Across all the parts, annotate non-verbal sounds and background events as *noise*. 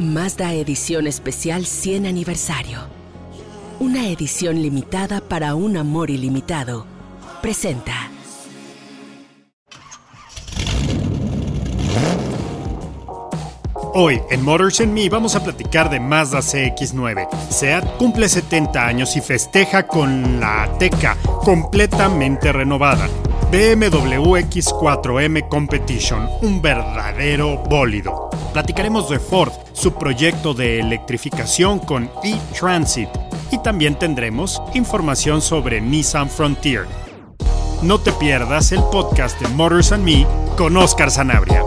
Mazda Edición Especial 100 Aniversario. Una edición limitada para un amor ilimitado. Presenta. Hoy en Motors and Me vamos a platicar de Mazda CX9. SEAT cumple 70 años y festeja con la Ateca completamente renovada. BMW X4M Competition, un verdadero bólido. Platicaremos de Ford, su proyecto de electrificación con e-Transit. Y también tendremos información sobre Nissan Frontier. No te pierdas el podcast de Motors and Me con Oscar Sanabria.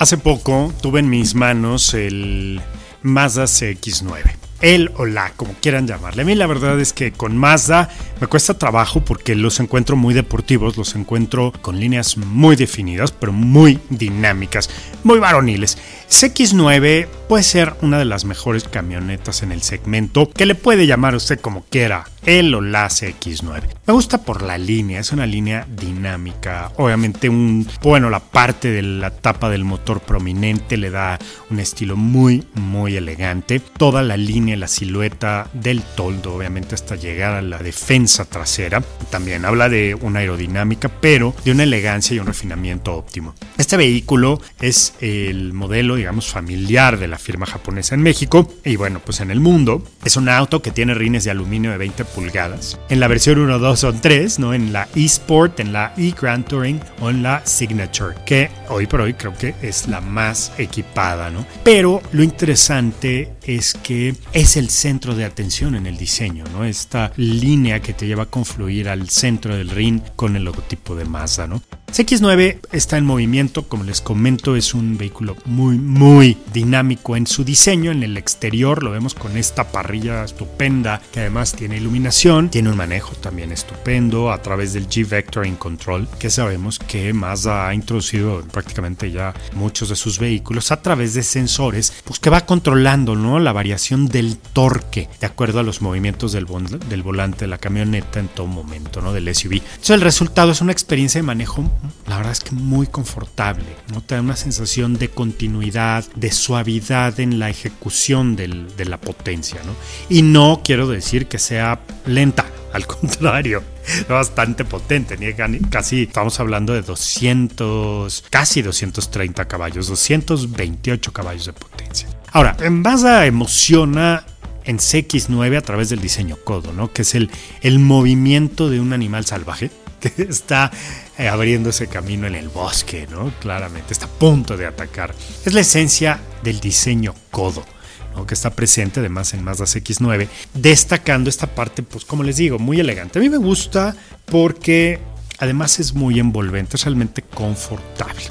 Hace poco tuve en mis manos el Mazda CX9 él o la, como quieran llamarle. A mí la verdad es que con Mazda me cuesta trabajo porque los encuentro muy deportivos, los encuentro con líneas muy definidas, pero muy dinámicas, muy varoniles. CX9 puede ser una de las mejores camionetas en el segmento que le puede llamar usted como quiera, el o la CX9. Me gusta por la línea, es una línea dinámica. Obviamente, un, bueno, la parte de la tapa del motor prominente le da un estilo muy, muy elegante. Toda la línea, la silueta del toldo, obviamente, hasta llegar a la defensa trasera. También habla de una aerodinámica, pero de una elegancia y un refinamiento óptimo. Este vehículo es el modelo, digamos, familiar de la firma japonesa en México y bueno, pues en el mundo. Es un auto que tiene rines de aluminio de 20 pulgadas. En la versión 1, 2 son 3, ¿no? En la eSport, en la eGrand Touring o en la Signature, que hoy por hoy creo que es la más equipada, ¿no? Pero lo interesante es que es el centro de atención en el diseño, ¿no? Esta línea que te lleva a confluir al centro del ring con el logotipo de Mazda, ¿no? CX9 está en movimiento, como les comento, es un vehículo muy, muy dinámico en su diseño. En el exterior lo vemos con esta parrilla estupenda que además tiene iluminación, tiene un manejo también estupendo a través del G-Vectoring Control, que sabemos que Mazda ha introducido prácticamente ya muchos de sus vehículos a través de sensores, pues que va controlando ¿no? la variación del torque de acuerdo a los movimientos del, del volante de la camioneta en todo momento, ¿no? del SUV. Entonces el resultado es una experiencia de manejo la verdad es que muy confortable, ¿no? Te da una sensación de continuidad, de suavidad en la ejecución de la potencia, ¿no? Y no quiero decir que sea lenta, *laughs* al contrario, bastante potente, casi estamos hablando de 200, casi 230 caballos, 228 caballos de potencia. Ahora, en Mazda emociona en CX9 a través del diseño codo, ¿no? Que es el, el movimiento de un animal salvaje *laughs* que está eh, abriendo ese camino en el bosque, ¿no? Claramente, está a punto de atacar. Es la esencia del diseño codo. ¿no? que está presente además en Mazda X9, destacando esta parte, pues como les digo, muy elegante. A mí me gusta porque además es muy envolvente, es realmente confortable.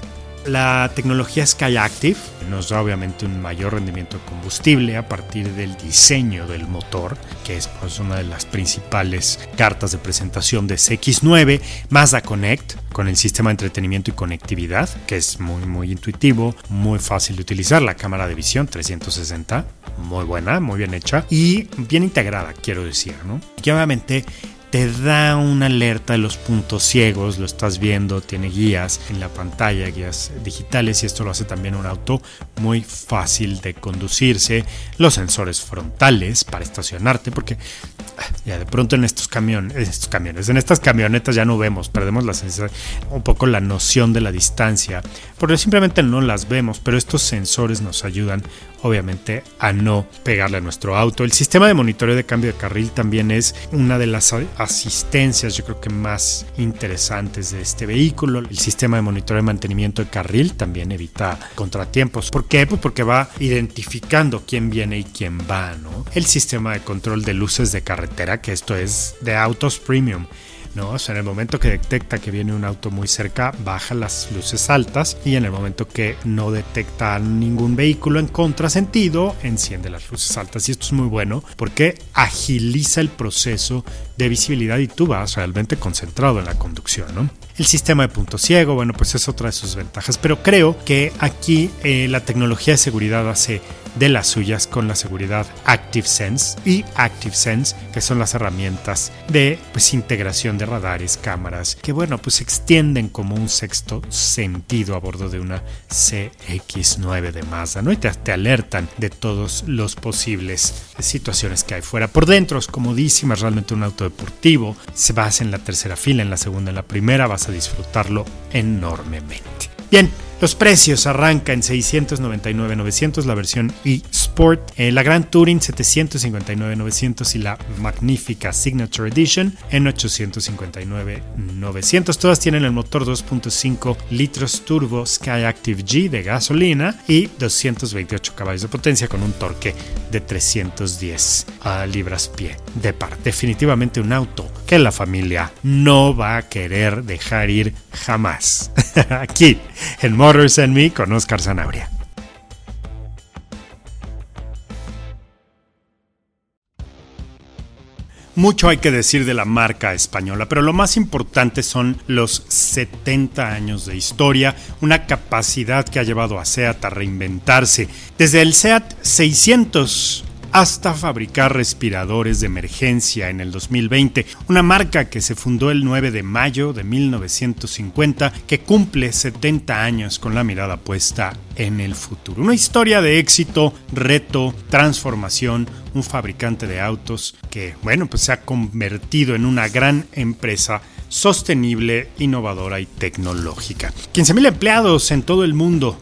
La tecnología Skyactiv nos da obviamente un mayor rendimiento de combustible a partir del diseño del motor, que es pues, una de las principales cartas de presentación de CX9, Mazda Connect, con el sistema de entretenimiento y conectividad, que es muy muy intuitivo, muy fácil de utilizar, la cámara de visión 360, muy buena, muy bien hecha y bien integrada, quiero decir, ¿no? Obviamente te da una alerta de los puntos ciegos, lo estás viendo, tiene guías en la pantalla, guías digitales y esto lo hace también un auto muy fácil de conducirse, los sensores frontales para estacionarte, porque ah, ya de pronto en estos camiones, en estas camionetas ya no vemos, perdemos la un poco la noción de la distancia, porque simplemente no las vemos, pero estos sensores nos ayudan obviamente a no pegarle a nuestro auto. El sistema de monitoreo de cambio de carril también es una de las asistencias yo creo que más interesantes de este vehículo. El sistema de monitoreo de mantenimiento de carril también evita contratiempos. ¿Por qué? Pues porque va identificando quién viene y quién va, ¿no? El sistema de control de luces de carretera, que esto es de autos premium ¿no? En el momento que detecta que viene un auto muy cerca, baja las luces altas y en el momento que no detecta ningún vehículo en contrasentido, enciende las luces altas. Y esto es muy bueno porque agiliza el proceso de visibilidad y tú vas realmente concentrado en la conducción, ¿no? El sistema de punto ciego, bueno, pues es otra de sus ventajas, pero creo que aquí eh, la tecnología de seguridad hace de las suyas con la seguridad ActiveSense y ActiveSense, que son las herramientas de pues, integración de radares, cámaras, que bueno, pues extienden como un sexto sentido a bordo de una CX9 de Mazda, ¿no? Y te, te alertan de todos los posibles situaciones que hay fuera. Por dentro es comodísima, es realmente un auto deportivo, se basa en la tercera fila, en la segunda, en la primera, vas a disfrutarlo enormemente. Bien, los precios arrancan en 699.900 la versión e-Sport, eh, la Grand Touring 759.900 y la magnífica Signature Edition en 859.900. Todas tienen el motor 2.5 litros turbo Sky Active G de gasolina y 228 caballos de potencia con un torque de 310 libras pie de par. Definitivamente un auto que la familia no va a querer dejar ir jamás. *laughs* Aquí en Motors and con Oscar Zanabria. Mucho hay que decir de la marca española, pero lo más importante son los 70 años de historia, una capacidad que ha llevado a SEAT a reinventarse. Desde el SEAT 600 hasta fabricar respiradores de emergencia en el 2020, una marca que se fundó el 9 de mayo de 1950, que cumple 70 años con la mirada puesta en el futuro. Una historia de éxito, reto, transformación, un fabricante de autos que, bueno, pues se ha convertido en una gran empresa sostenible, innovadora y tecnológica. 15.000 empleados en todo el mundo,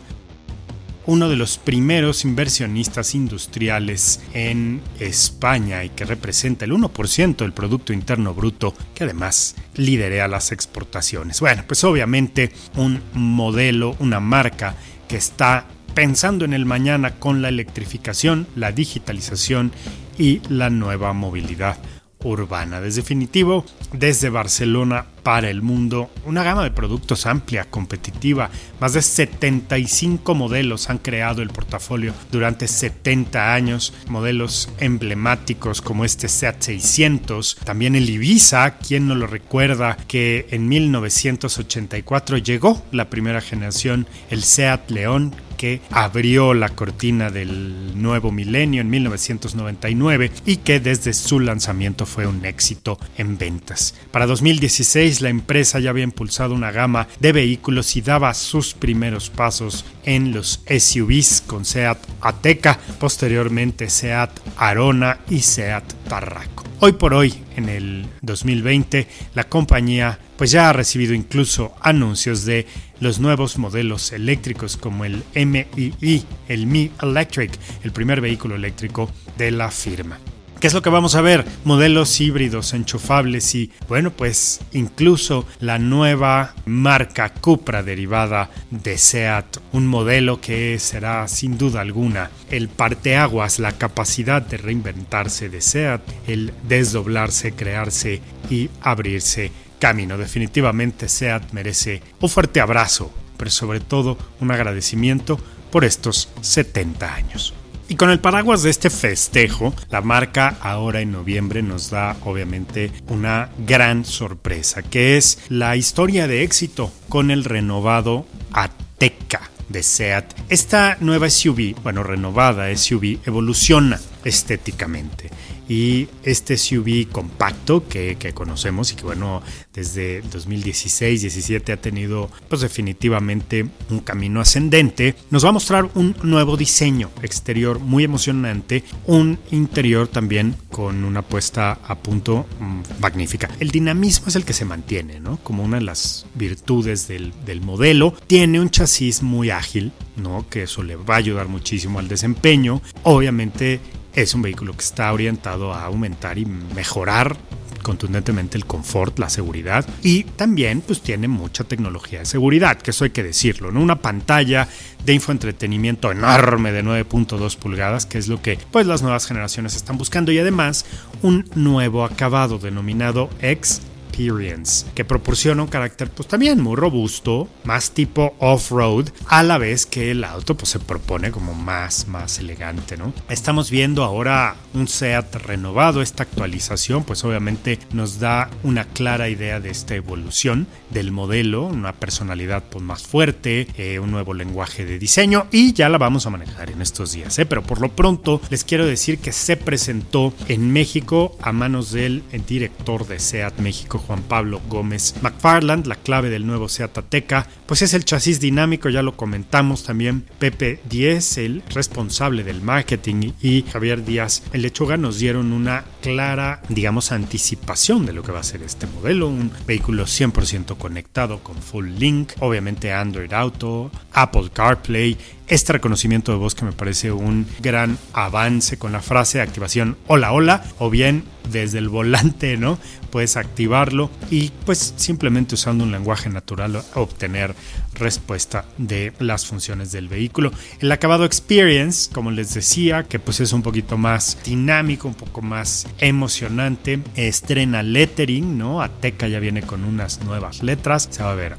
uno de los primeros inversionistas industriales en España y que representa el 1% del Producto Interno Bruto, que además lidera las exportaciones. Bueno, pues obviamente un modelo, una marca que está pensando en el mañana con la electrificación, la digitalización y la nueva movilidad urbana. Desde definitivo, desde Barcelona para el mundo, una gama de productos amplia, competitiva. Más de 75 modelos han creado el portafolio durante 70 años. Modelos emblemáticos como este Seat 600. También el Ibiza, quien no lo recuerda, que en 1984 llegó la primera generación, el Seat León, que abrió la cortina del nuevo milenio en 1999 y que desde su lanzamiento fue un éxito en ventas. Para 2016 la empresa ya había impulsado una gama de vehículos y daba sus primeros pasos en los SUVs con Seat Ateca, posteriormente Seat Arona y Seat Tarraco. Hoy por hoy, en el 2020, la compañía pues ya ha recibido incluso anuncios de los nuevos modelos eléctricos como el MII, el Mi Electric, el primer vehículo eléctrico de la firma. ¿Qué es lo que vamos a ver? Modelos híbridos, enchufables y, bueno, pues incluso la nueva marca Cupra derivada de SEAT, un modelo que será sin duda alguna el parteaguas, la capacidad de reinventarse de SEAT, el desdoblarse, crearse y abrirse camino. Definitivamente SEAT merece un fuerte abrazo, pero sobre todo un agradecimiento por estos 70 años. Y con el paraguas de este festejo, la marca ahora en noviembre nos da obviamente una gran sorpresa, que es la historia de éxito con el renovado Ateca de SEAT. Esta nueva SUV, bueno, renovada SUV, evoluciona estéticamente y este SUV compacto que, que, conocemos y que bueno desde 2016-17 ha tenido pues definitivamente un camino ascendente nos va a mostrar un nuevo diseño exterior muy emocionante un interior también con una puesta a punto mm, magnífica el dinamismo es el que se mantiene ¿no? como una de las virtudes del, del modelo tiene un chasis muy ágil ¿no? que eso le va a ayudar muchísimo al desempeño obviamente es un vehículo que está orientado a aumentar y mejorar contundentemente el confort, la seguridad y también pues tiene mucha tecnología de seguridad, que eso hay que decirlo, ¿no? Una pantalla de infoentretenimiento enorme de 9.2 pulgadas, que es lo que pues las nuevas generaciones están buscando y además un nuevo acabado denominado X Experience, que proporciona un carácter pues también muy robusto, más tipo off-road, a la vez que el auto pues se propone como más, más elegante, ¿no? Estamos viendo ahora un SEAT renovado, esta actualización pues obviamente nos da una clara idea de esta evolución del modelo, una personalidad pues más fuerte, eh, un nuevo lenguaje de diseño y ya la vamos a manejar en estos días, ¿eh? pero por lo pronto les quiero decir que se presentó en México a manos del director de SEAT México, Juan Pablo Gómez McFarland, la clave del nuevo SEAT Ateca, pues es el chasis dinámico, ya lo comentamos también, Pepe Díez, el responsable del marketing y Javier Díaz, el lechuga nos dieron una clara, digamos, anticipación de lo que va a ser este modelo, un vehículo 100% conectado con Full Link, obviamente Android Auto, Apple CarPlay este reconocimiento de voz que me parece un gran avance con la frase de activación hola hola o bien desde el volante, ¿no? Puedes activarlo y pues simplemente usando un lenguaje natural obtener respuesta de las funciones del vehículo. El acabado experience, como les decía, que pues es un poquito más dinámico, un poco más emocionante, estrena lettering, ¿no? Ateca ya viene con unas nuevas letras, se va a ver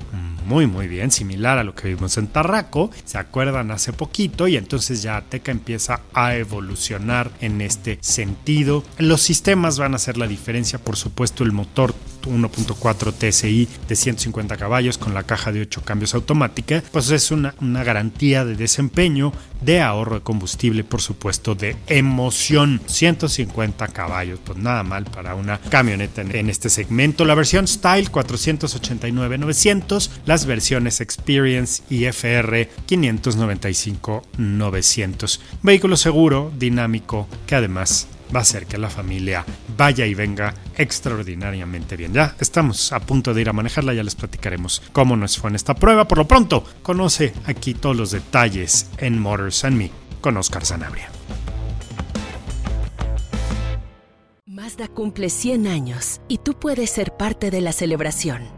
muy muy bien, similar a lo que vimos en Tarraco, se acuerdan hace poquito y entonces ya Ateca empieza a evolucionar en este sentido. Los sistemas van a hacer la diferencia, por supuesto el motor 1.4 TSI de 150 caballos con la caja de 8 cambios automática, pues es una, una garantía de desempeño, de ahorro de combustible, por supuesto, de emoción. 150 caballos, pues nada mal para una camioneta en, este segmento. La versión Style 489-900, las versiones Experience y FR 595-900. Vehículo seguro, dinámico, que además va a hacer que la familia vaya y venga extraordinariamente bien. Ya estamos a punto de ir a manejarla, ya les platicaremos cómo nos fue en esta prueba. Por lo pronto, conoce aquí todos los detalles en Motors and Me con Oscar Sanabria. Mazda cumple 100 años y tú puedes ser parte de la celebración.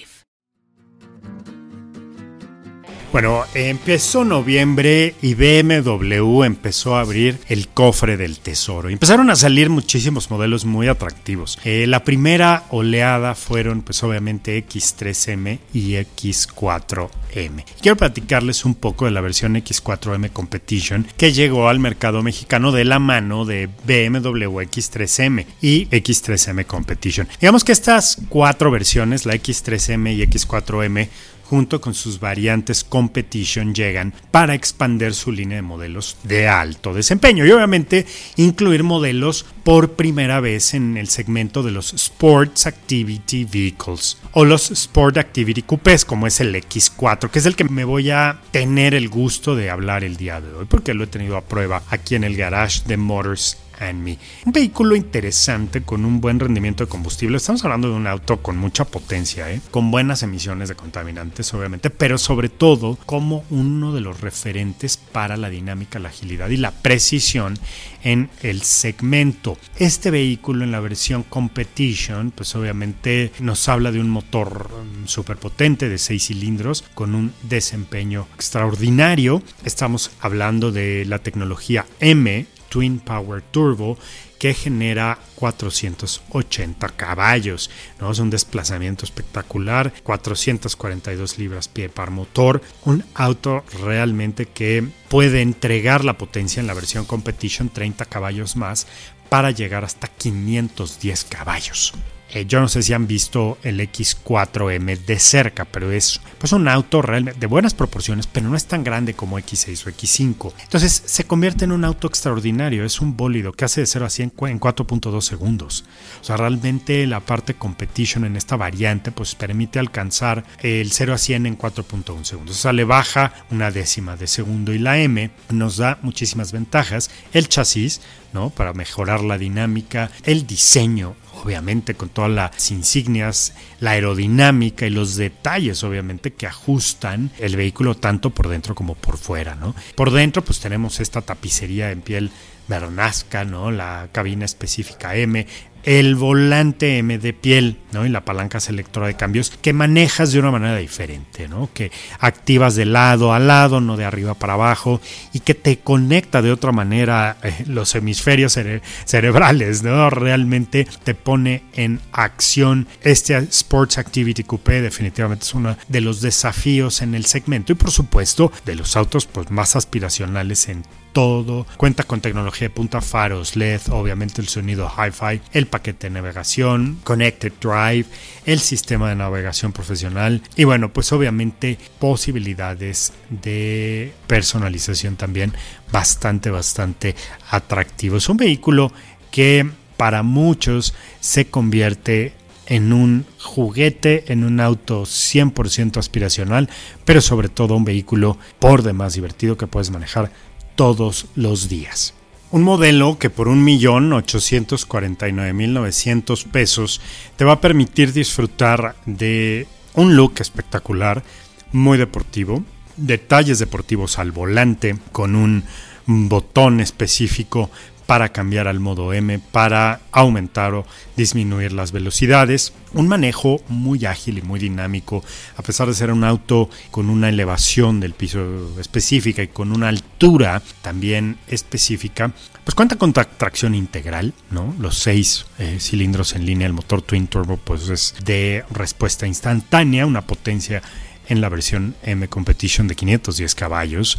Bueno, empezó noviembre y BMW empezó a abrir el cofre del tesoro. Empezaron a salir muchísimos modelos muy atractivos. Eh, la primera oleada fueron pues obviamente X3M y X4M. Quiero platicarles un poco de la versión X4M Competition que llegó al mercado mexicano de la mano de BMW X3M y X3M Competition. Digamos que estas cuatro versiones, la X3M y X4M, junto con sus variantes Competition llegan para expandir su línea de modelos de alto desempeño y obviamente incluir modelos por primera vez en el segmento de los Sports Activity Vehicles o los Sport Activity Coupés como es el X4 que es el que me voy a tener el gusto de hablar el día de hoy porque lo he tenido a prueba aquí en el garage de Motors un vehículo interesante con un buen rendimiento de combustible. Estamos hablando de un auto con mucha potencia, ¿eh? con buenas emisiones de contaminantes, obviamente, pero sobre todo como uno de los referentes para la dinámica, la agilidad y la precisión en el segmento. Este vehículo en la versión Competition, pues obviamente nos habla de un motor um, súper potente de 6 cilindros con un desempeño extraordinario. Estamos hablando de la tecnología M Twin Power Turbo que genera 480 caballos. ¿no? Es un desplazamiento espectacular, 442 libras pie par motor, un auto realmente que puede entregar la potencia en la versión Competition 30 caballos más para llegar hasta 510 caballos. Eh, yo no sé si han visto el X4M de cerca, pero es pues un auto realmente de buenas proporciones, pero no es tan grande como X6 o X5. Entonces se convierte en un auto extraordinario. Es un bólido que hace de 0 a 100 en 4.2 segundos. O sea, realmente la parte competition en esta variante pues permite alcanzar el 0 a 100 en 4.1 segundos. O sea, le baja una décima de segundo y la M nos da muchísimas ventajas. El chasis, ¿no? Para mejorar la dinámica, el diseño obviamente con todas las insignias, la aerodinámica y los detalles obviamente que ajustan el vehículo tanto por dentro como por fuera, ¿no? Por dentro pues tenemos esta tapicería en piel Bernasca, ¿no? La cabina específica M, el volante M de piel, ¿no? Y la palanca selectora de cambios que manejas de una manera diferente, ¿no? Que activas de lado a lado, no de arriba para abajo, y que te conecta de otra manera eh, los hemisferios cerebrales, ¿no? Realmente te pone en acción. Este Sports Activity Coupé definitivamente es uno de los desafíos en el segmento y por supuesto de los autos pues, más aspiracionales en todo. Cuenta con tecnología de punta, faros, LED, obviamente el sonido hi-fi, el paquete de navegación, Connected Drive, el sistema de navegación profesional y bueno, pues obviamente posibilidades de personalización también bastante, bastante atractivo. Es un vehículo que para muchos se convierte en un juguete, en un auto 100% aspiracional, pero sobre todo un vehículo por demás divertido que puedes manejar todos los días. Un modelo que por 1.849.900 pesos te va a permitir disfrutar de un look espectacular, muy deportivo, detalles deportivos al volante con un botón específico para cambiar al modo M, para aumentar o disminuir las velocidades. Un manejo muy ágil y muy dinámico, a pesar de ser un auto con una elevación del piso específica y con una altura también específica, pues cuenta con tracción integral, ¿no? Los seis eh, cilindros en línea, el motor Twin Turbo, pues es de respuesta instantánea, una potencia en la versión M Competition de 510 caballos.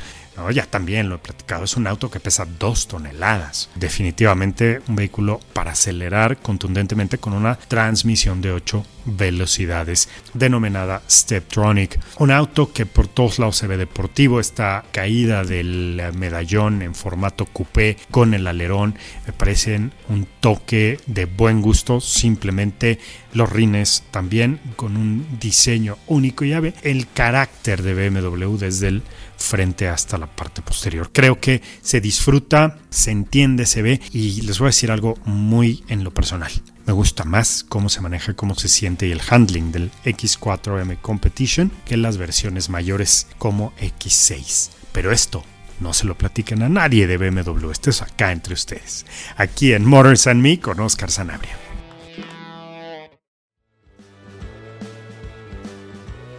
Ya también lo he platicado, es un auto que pesa 2 toneladas. Definitivamente un vehículo para acelerar contundentemente con una transmisión de 8 velocidades denominada Steptronic. Un auto que por todos lados se ve deportivo, esta caída del medallón en formato coupé con el alerón me parecen un toque de buen gusto, simplemente los rines también con un diseño único y ya ve el carácter de BMW desde el frente hasta la parte posterior. Creo que se disfruta, se entiende, se ve y les voy a decir algo muy en lo personal. Me gusta más cómo se maneja, cómo se siente y el handling del X4M Competition que las versiones mayores como X6. Pero esto no se lo platiquen a nadie de BMW, esto es acá entre ustedes. Aquí en Motors and Me con Oscar Sanabria.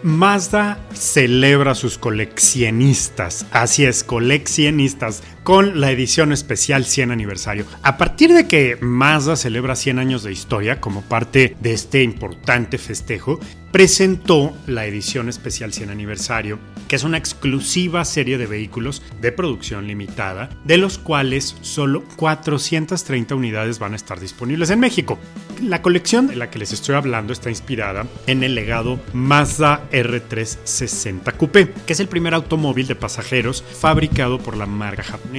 Mazda celebra sus coleccionistas, así es, coleccionistas, con la edición especial 100 aniversario. A partir de que Mazda celebra 100 años de historia como parte de este importante festejo, presentó la edición especial 100 aniversario, que es una exclusiva serie de vehículos de producción limitada, de los cuales solo 430 unidades van a estar disponibles en México. La colección de la que les estoy hablando está inspirada en el legado Mazda R360 Coupé, que es el primer automóvil de pasajeros fabricado por la marca japonesa,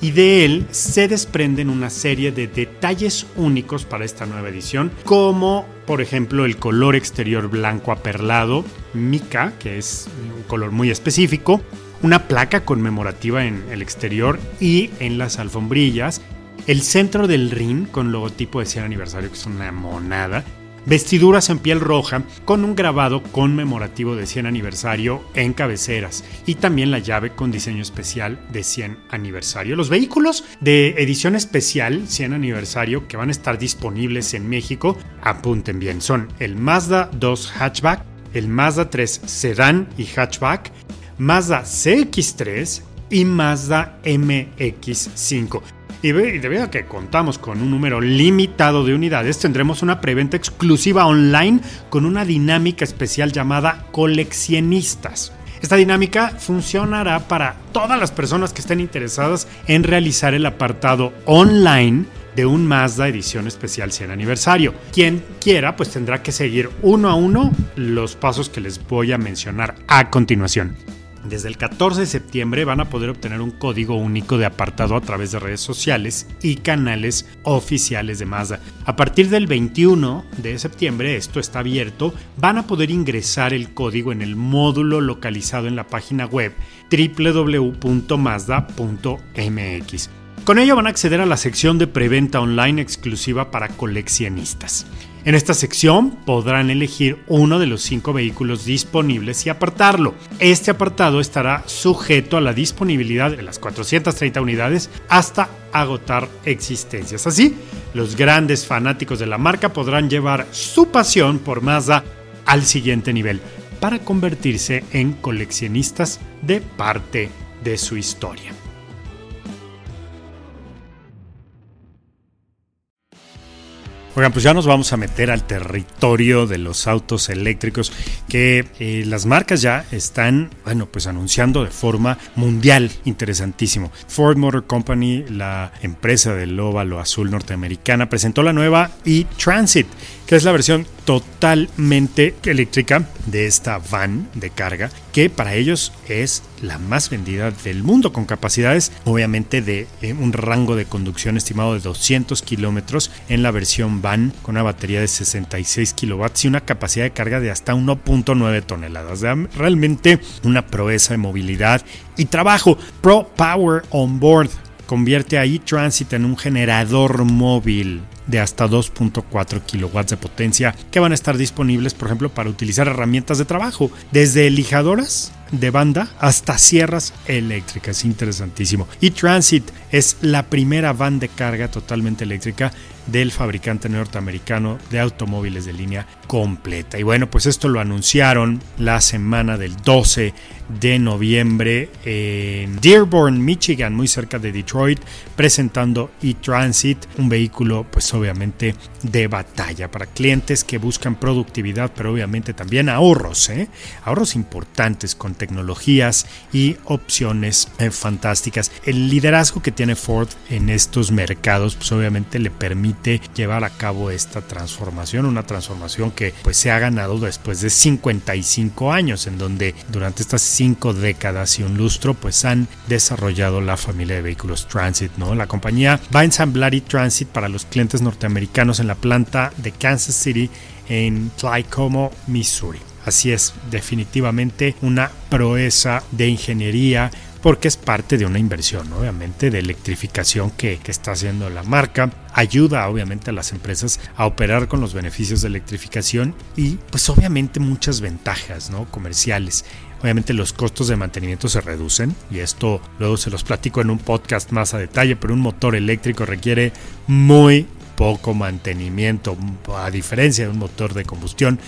y de él se desprenden una serie de detalles únicos para esta nueva edición, como por ejemplo, el color exterior blanco aperlado, mica, que es un color muy específico, una placa conmemorativa en el exterior y en las alfombrillas, el centro del ring con logotipo de 100 aniversario, que es una monada, vestiduras en piel roja con un grabado conmemorativo de 100 aniversario en cabeceras y también la llave con diseño especial de 100 aniversario. Los vehículos de edición especial 100 aniversario que van a estar disponibles en México, apunten bien, son el Mazda 2 Hatchback, el Mazda 3 Sedan y Hatchback, Mazda CX3 y Mazda MX5. Y debido a que contamos con un número limitado de unidades, tendremos una preventa exclusiva online con una dinámica especial llamada coleccionistas. Esta dinámica funcionará para todas las personas que estén interesadas en realizar el apartado online de un Mazda edición especial 100 aniversario. Quien quiera pues tendrá que seguir uno a uno los pasos que les voy a mencionar a continuación. Desde el 14 de septiembre van a poder obtener un código único de apartado a través de redes sociales y canales oficiales de Mazda. A partir del 21 de septiembre, esto está abierto, van a poder ingresar el código en el módulo localizado en la página web www.mazda.mx. Con ello van a acceder a la sección de preventa online exclusiva para coleccionistas. En esta sección podrán elegir uno de los cinco vehículos disponibles y apartarlo. Este apartado estará sujeto a la disponibilidad de las 430 unidades hasta agotar existencias. Así, los grandes fanáticos de la marca podrán llevar su pasión por Mazda al siguiente nivel para convertirse en coleccionistas de parte de su historia. Oigan, pues ya nos vamos a meter al territorio de los autos eléctricos que eh, las marcas ya están, bueno, pues anunciando de forma mundial, interesantísimo. Ford Motor Company, la empresa del óvalo azul norteamericana, presentó la nueva e-Transit, es la versión totalmente eléctrica de esta van de carga, que para ellos es la más vendida del mundo, con capacidades obviamente de un rango de conducción estimado de 200 kilómetros en la versión van, con una batería de 66 kilowatts y una capacidad de carga de hasta 1.9 toneladas. Realmente una proeza de movilidad y trabajo. Pro Power On Board convierte a eTransit en un generador móvil de hasta 2.4 kilowatts de potencia que van a estar disponibles, por ejemplo, para utilizar herramientas de trabajo, desde lijadoras de banda hasta sierras eléctricas. Interesantísimo. Y Transit es la primera van de carga totalmente eléctrica del fabricante norteamericano de automóviles de línea completa. Y bueno, pues esto lo anunciaron la semana del 12 de noviembre en Dearborn, Michigan, muy cerca de Detroit, presentando eTransit, un vehículo pues obviamente de batalla para clientes que buscan productividad, pero obviamente también ahorros, ¿eh? ahorros importantes con tecnologías y opciones eh, fantásticas. El liderazgo que tiene Ford en estos mercados pues obviamente le permite llevar a cabo esta transformación, una transformación que pues se ha ganado después de 55 años en donde durante estas cinco décadas y un lustro pues han desarrollado la familia de vehículos Transit, ¿no? La compañía va a ensamblar e-Transit para los clientes norteamericanos en la planta de Kansas City en Tlycomo, Missouri. Así es, definitivamente una proeza de ingeniería porque es parte de una inversión, obviamente, de electrificación que, que, está haciendo la marca. Ayuda, obviamente, a las empresas a operar con los beneficios de electrificación y, pues, obviamente, muchas ventajas ¿no? comerciales. Obviamente los costos de mantenimiento se reducen y esto luego se los platico en un podcast más a detalle, pero un motor eléctrico requiere muy poco mantenimiento, a diferencia de un motor de combustión.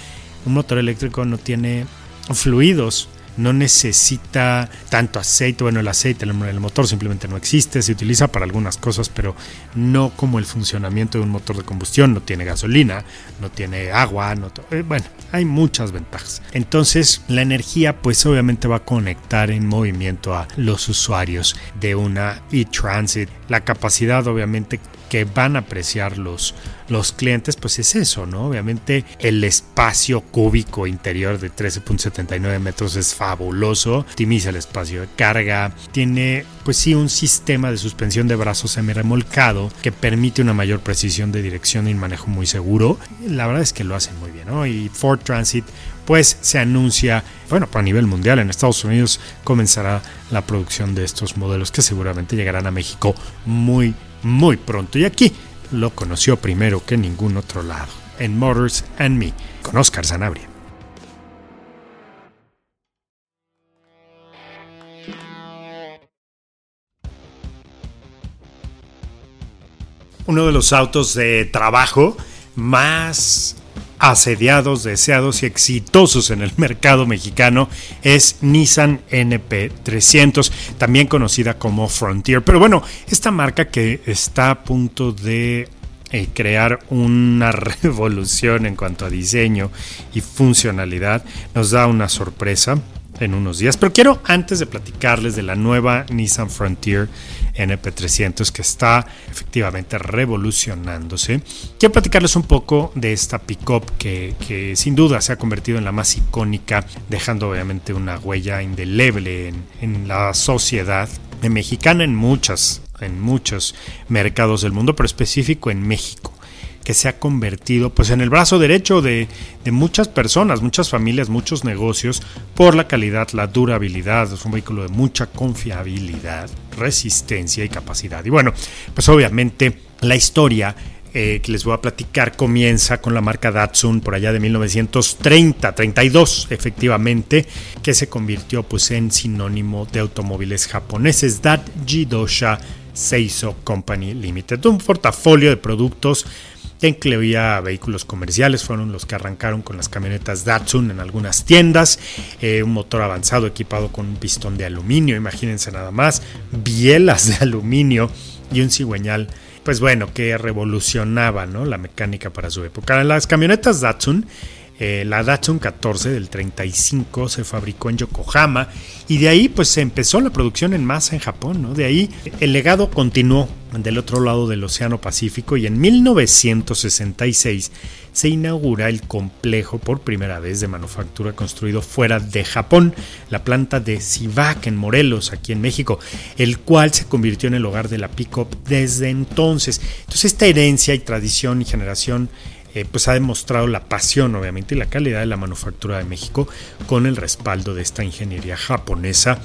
Un motor eléctrico no tiene fluidos no necesita tanto aceite. Bueno, el aceite, el, motor simplemente no existe, se utiliza para algunas cosas, pero no como el funcionamiento de un motor de combustión. No tiene gasolina, no tiene agua, eh, bueno, hay muchas ventajas. Entonces, la energía, pues obviamente va a conectar en movimiento a los usuarios de una e-transit. La capacidad, obviamente, que van a apreciar los, los clientes, pues es eso, ¿no? Obviamente el espacio cúbico interior de 13.79 metros es fabuloso, optimiza el espacio de carga, tiene pues sí un sistema de suspensión de brazos semi-remolcado que permite una mayor precisión de dirección y manejo muy seguro. La verdad es que lo hacen muy bien, ¿no? Y Ford Transit pues se anuncia, bueno, a nivel mundial en Estados Unidos comenzará la producción de estos modelos que seguramente llegarán a México muy muy pronto. Y aquí lo conoció primero que ningún otro lado, en Motors and Me, con Oscar Zanabria. Uno de los autos de trabajo más asediados, deseados y exitosos en el mercado mexicano es Nissan NP300, también conocida como Frontier. Pero bueno, esta marca que está a punto de eh, crear una *laughs* revolución en cuanto a diseño y funcionalidad, nos da una sorpresa en unos días. Pero quiero, antes de platicarles de la nueva Nissan Frontier NP300 que está efectivamente revolucionándose, quiero platicarles un poco de esta pickup que, que sin duda se ha convertido en la más icónica, dejando obviamente una huella indeleble en, en la sociedad mexicana en en muchos mercados del mundo, pero específico en México. Que se ha convertido pues en el brazo derecho de, de, muchas personas, muchas familias, muchos negocios por la calidad, la durabilidad, es un vehículo de mucha confiabilidad, resistencia y capacidad. Y bueno, pues obviamente la historia eh, que les voy a platicar comienza con la marca Datsun por allá de 1930, 32 efectivamente, que se convirtió pues en sinónimo de automóviles japoneses, Jidosha Seiso Company Limited, un portafolio de productos que incluía vehículos comerciales, fueron los que arrancaron con las camionetas Datsun en algunas tiendas, eh, un motor avanzado equipado con un pistón de aluminio, imagínense nada más, bielas de aluminio y un cigüeñal pues bueno, que revolucionaba ¿no? la mecánica para su época. Las camionetas Datsun, eh, la Datsun 14 del 35 se fabricó en Yokohama y de ahí pues se empezó la producción en masa en Japón, ¿no? De ahí el legado continuó del otro lado del Océano Pacífico y en 1966 se inaugura el complejo por primera vez de manufactura construido fuera de Japón, la planta de Civac en Morelos, aquí en México, el cual se convirtió en el hogar de la pickup desde entonces. Entonces esta herencia y tradición y generación eh, pues ha demostrado la pasión obviamente y la calidad de la manufactura de México con el respaldo de esta ingeniería japonesa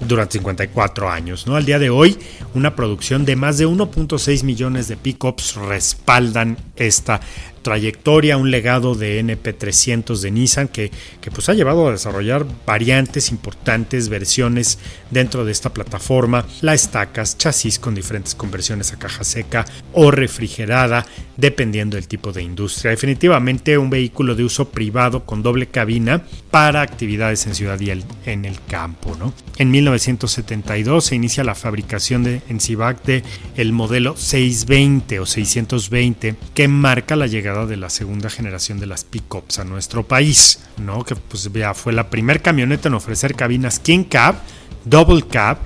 durante 54 años. ¿no? Al día de hoy, una producción de más de 1.6 millones de pickups respaldan esta trayectoria, un legado de NP300 de Nissan que, que pues ha llevado a desarrollar variantes importantes, versiones dentro de esta plataforma, la estacas, chasis con diferentes conversiones a caja seca o refrigerada, dependiendo del tipo de industria. Definitivamente un vehículo de uso privado con doble cabina para actividades en ciudad y en el campo. ¿no? En 1972 se inicia la fabricación de, en Civac de el modelo 620 o 620 que marca la llegada de la segunda generación de las pickups a nuestro país, ¿no? Que pues ya fue la primer camioneta en ofrecer cabinas King Cab, Double Cab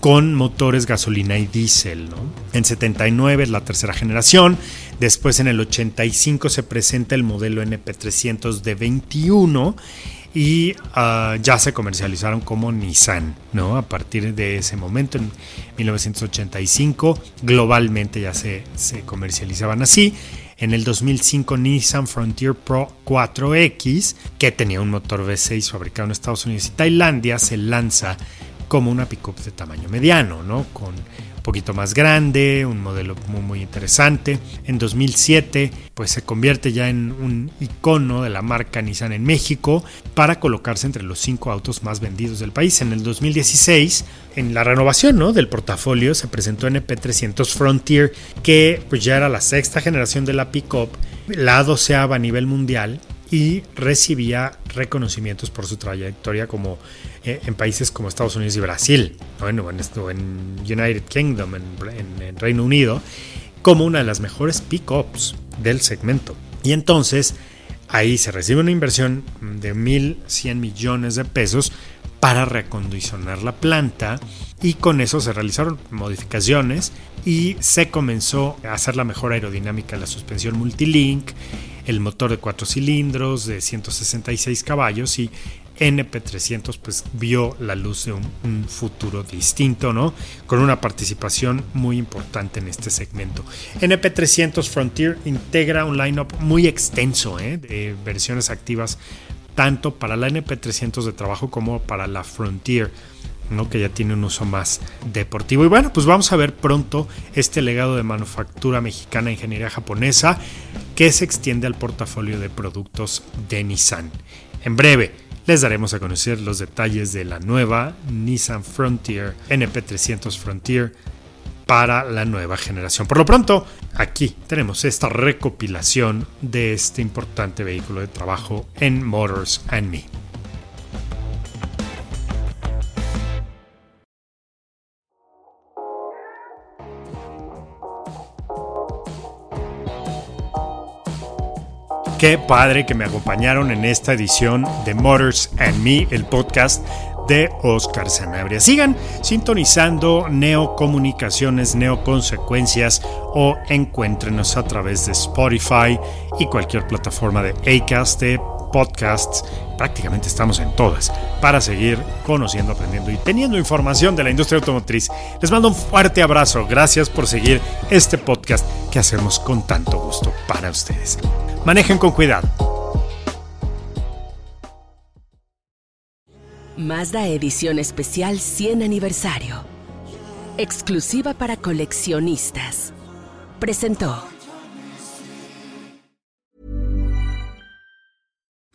con motores gasolina y diésel. En 79 es la tercera generación, después en el 85 se presenta el modelo NP300 de 21 y ah, ya se comercializaron como Nissan, ¿no? A partir de ese momento, en 1985, globalmente ya se, se comercializaban así. En el 2005 Nissan Frontier Pro 4X, que tenía un motor V6 fabricado en Estados Unidos y Tailandia, se lanza como una pickup de tamaño mediano, ¿no? Con poquito más grande, un modelo muy, muy interesante. En 2007, pues se convierte ya en un icono de la marca Nissan en México para colocarse entre los cinco autos más vendidos del país. En el 2016, en la renovación ¿no? del portafolio, se presentó NP300 Frontier, que pues ya era la sexta generación de la pickup, la doceava a nivel mundial y recibía reconocimientos por su trayectoria como eh, en países como Estados Unidos y Brasil, bueno, en, en United Kingdom, en, Reino Unido, como una de las mejores pickups del segmento. Y entonces ahí se recibe una inversión de 1.100 millones de pesos para reacondicionar la planta y con eso se realizaron modificaciones y se comenzó a hacer la mejor aerodinámica la suspensión multilink el motor de cuatro cilindros de 166 caballos y NP300 pues vio la luz de un, futuro distinto, ¿no? Con una participación muy importante en este segmento. NP300 Frontier integra un lineup muy extenso ¿eh? de versiones activas tanto para la NP300 de trabajo como para la Frontier que ya tiene un uso más deportivo. Y bueno, pues vamos a ver pronto este legado de manufactura mexicana e ingeniería japonesa que se extiende al portafolio de productos de Nissan. En breve les daremos a conocer los detalles de la nueva Nissan Frontier NP300 Frontier para la nueva generación. Por lo pronto, aquí tenemos esta recopilación de este importante vehículo de trabajo en Motors and Me. Qué padre que me acompañaron en esta edición de Motors and Me, el podcast de Oscar Sanabria. Sigan sintonizando Neocomunicaciones, Neoconsecuencias o encuéntrenos a través de Spotify y cualquier plataforma de Acast, de podcasts prácticamente estamos en todas, para seguir conociendo, aprendiendo y teniendo información de la industria automotriz. Les mando un fuerte abrazo, gracias por seguir este podcast que hacemos con tanto gusto para ustedes. Manejen con cuidado. Mazda Edición Especial 100 Aniversario. Exclusiva para coleccionistas. Presentó.